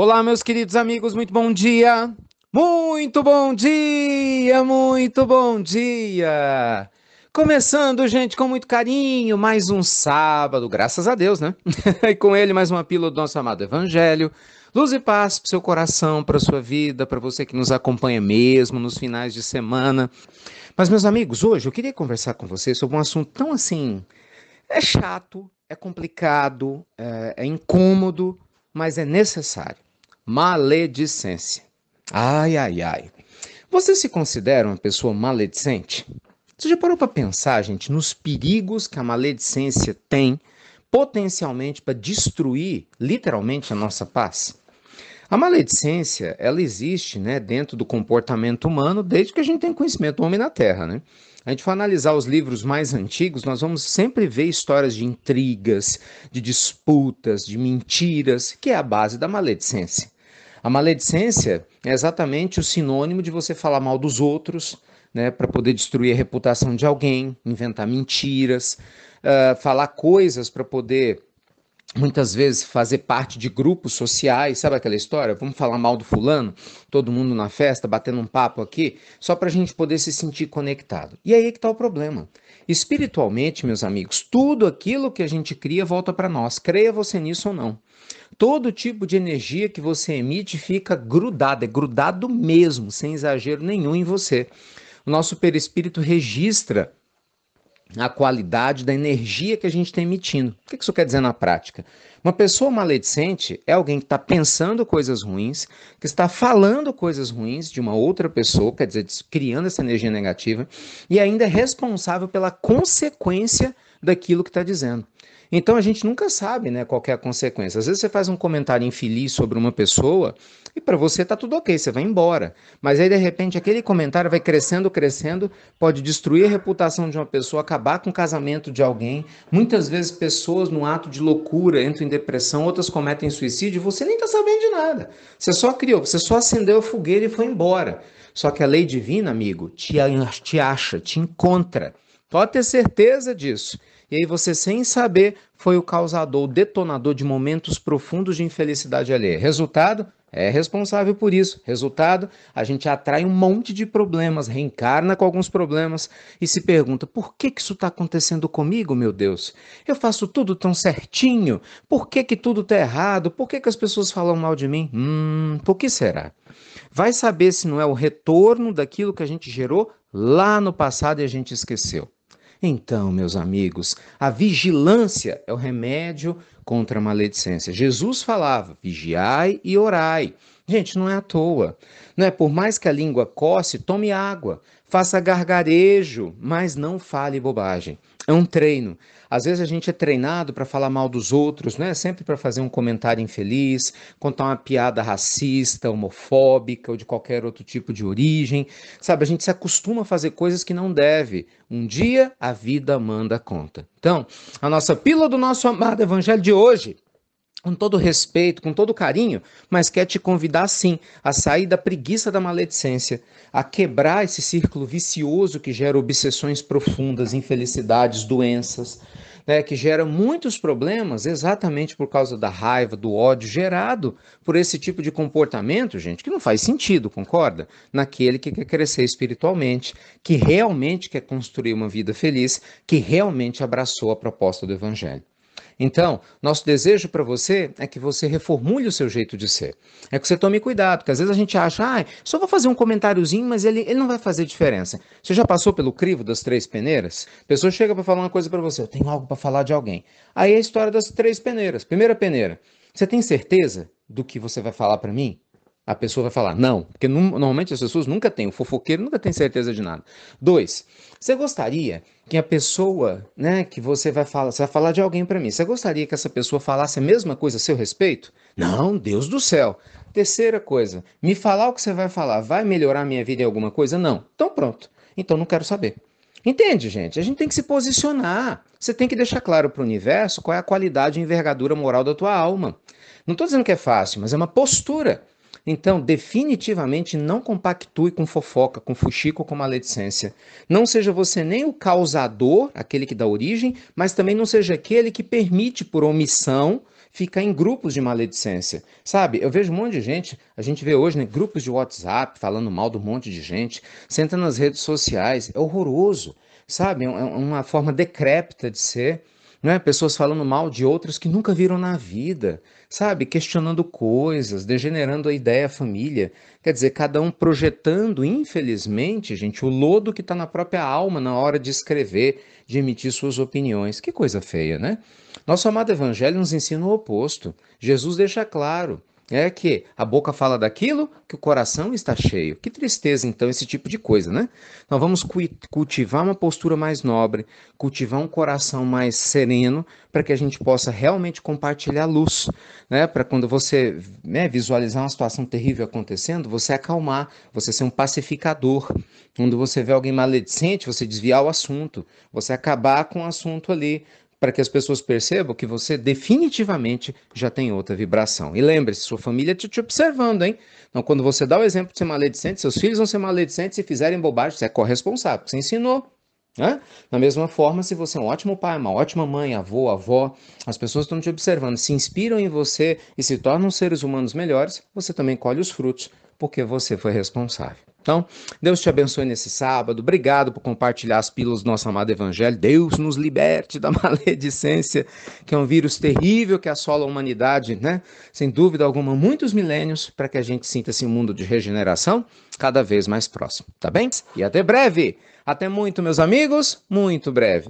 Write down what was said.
Olá, meus queridos amigos, muito bom dia! Muito bom dia, muito bom dia! Começando, gente, com muito carinho, mais um sábado, graças a Deus, né? e com ele, mais uma pílula do nosso amado Evangelho. Luz e paz para seu coração, para sua vida, para você que nos acompanha mesmo nos finais de semana. Mas, meus amigos, hoje eu queria conversar com vocês sobre um assunto tão assim. É chato, é complicado, é, é incômodo, mas é necessário maledicência. Ai, ai, ai. Você se considera uma pessoa maledicente? Você já parou para pensar, gente, nos perigos que a maledicência tem potencialmente para destruir literalmente a nossa paz? A maledicência, ela existe, né, dentro do comportamento humano desde que a gente tem conhecimento do homem na Terra, né? A gente for analisar os livros mais antigos, nós vamos sempre ver histórias de intrigas, de disputas, de mentiras, que é a base da maledicência. A maledicência é exatamente o sinônimo de você falar mal dos outros, né, para poder destruir a reputação de alguém, inventar mentiras, uh, falar coisas para poder muitas vezes fazer parte de grupos sociais, sabe aquela história? Vamos falar mal do fulano, todo mundo na festa, batendo um papo aqui, só para a gente poder se sentir conectado. E aí é que está o problema. Espiritualmente, meus amigos, tudo aquilo que a gente cria volta para nós, creia você nisso ou não. Todo tipo de energia que você emite fica grudado, é grudado mesmo, sem exagero nenhum em você. O nosso perispírito registra a qualidade da energia que a gente está emitindo. O que isso quer dizer na prática? Uma pessoa maledicente é alguém que está pensando coisas ruins, que está falando coisas ruins de uma outra pessoa, quer dizer, criando essa energia negativa, e ainda é responsável pela consequência daquilo que está dizendo. Então a gente nunca sabe né, qual é a consequência. Às vezes você faz um comentário infeliz sobre uma pessoa e para você tá tudo ok, você vai embora. Mas aí de repente aquele comentário vai crescendo, crescendo, pode destruir a reputação de uma pessoa, acabar com o casamento de alguém. Muitas vezes pessoas no ato de loucura entram em depressão, outras cometem suicídio, você nem está sabendo de nada. Você só criou, você só acendeu a fogueira e foi embora. Só que a lei divina, amigo, te acha, te encontra. Pode ter certeza disso. E aí você, sem saber, foi o causador, o detonador de momentos profundos de infelicidade alheia. Resultado? É responsável por isso. Resultado? A gente atrai um monte de problemas, reencarna com alguns problemas e se pergunta: por que, que isso está acontecendo comigo, meu Deus? Eu faço tudo tão certinho? Por que, que tudo está errado? Por que, que as pessoas falam mal de mim? Hum, por que será? Vai saber se não é o retorno daquilo que a gente gerou lá no passado e a gente esqueceu. Então, meus amigos, a vigilância é o remédio contra a maledicência. Jesus falava: vigiai e orai. Gente, não é à toa. Não é por mais que a língua coce, tome água, faça gargarejo, mas não fale bobagem. É um treino. Às vezes a gente é treinado para falar mal dos outros, né? Sempre para fazer um comentário infeliz, contar uma piada racista, homofóbica ou de qualquer outro tipo de origem. Sabe, a gente se acostuma a fazer coisas que não deve. Um dia a vida manda conta. Então, a nossa pílula do nosso amado evangelho de hoje com todo respeito, com todo carinho, mas quer te convidar sim a sair da preguiça da maledicência, a quebrar esse círculo vicioso que gera obsessões profundas, infelicidades, doenças, né, que gera muitos problemas exatamente por causa da raiva, do ódio gerado por esse tipo de comportamento, gente, que não faz sentido, concorda? Naquele que quer crescer espiritualmente, que realmente quer construir uma vida feliz, que realmente abraçou a proposta do evangelho. Então, nosso desejo para você é que você reformule o seu jeito de ser. É que você tome cuidado, porque às vezes a gente acha, ah, só vou fazer um comentáriozinho, mas ele, ele não vai fazer diferença. Você já passou pelo crivo das três peneiras? A pessoa chega para falar uma coisa para você, eu tenho algo para falar de alguém. Aí é a história das três peneiras. Primeira peneira, você tem certeza do que você vai falar para mim? A pessoa vai falar não, porque normalmente as pessoas nunca têm, o fofoqueiro nunca tem certeza de nada. Dois, você gostaria que a pessoa, né, que você vai falar, você vai falar de alguém para mim, você gostaria que essa pessoa falasse a mesma coisa a seu respeito? Não, Deus do céu. Terceira coisa, me falar o que você vai falar vai melhorar minha vida em alguma coisa? Não. Então pronto. Então não quero saber. Entende, gente? A gente tem que se posicionar. Você tem que deixar claro para o universo qual é a qualidade e envergadura moral da tua alma. Não estou dizendo que é fácil, mas é uma postura. Então, definitivamente não compactue com fofoca, com fuxico, com maledicência. Não seja você nem o causador, aquele que dá origem, mas também não seja aquele que permite por omissão ficar em grupos de maledicência, sabe? Eu vejo um monte de gente, a gente vê hoje, né, grupos de WhatsApp falando mal do monte de gente, senta nas redes sociais, é horroroso, sabe? É uma forma decrépita de ser é? Pessoas falando mal de outras que nunca viram na vida, sabe? Questionando coisas, degenerando a ideia família. Quer dizer, cada um projetando, infelizmente, gente, o lodo que está na própria alma na hora de escrever, de emitir suas opiniões. Que coisa feia, né? Nosso amado Evangelho nos ensina o oposto. Jesus deixa claro é que a boca fala daquilo que o coração está cheio. Que tristeza, então, esse tipo de coisa, né? Nós vamos cultivar uma postura mais nobre, cultivar um coração mais sereno, para que a gente possa realmente compartilhar luz, né? Para quando você né, visualizar uma situação terrível acontecendo, você acalmar, você ser um pacificador. Quando você vê alguém maledicente, você desviar o assunto, você acabar com o assunto ali, para que as pessoas percebam que você definitivamente já tem outra vibração. E lembre-se, sua família está te observando, hein? Então, quando você dá o exemplo de ser maledicente, seus filhos vão ser maledicentes se fizerem bobagem, você é corresponsável, você ensinou. Né? Da mesma forma, se você é um ótimo pai, uma ótima mãe, avô, avó, as pessoas estão te observando, se inspiram em você e se tornam seres humanos melhores, você também colhe os frutos, porque você foi responsável. Então, Deus te abençoe nesse sábado. Obrigado por compartilhar as pílulas do nosso amado Evangelho. Deus nos liberte da maledicência, que é um vírus terrível que assola a humanidade, né? Sem dúvida alguma, muitos milênios, para que a gente sinta esse mundo de regeneração cada vez mais próximo. Tá bem? E até breve. Até muito, meus amigos. Muito breve.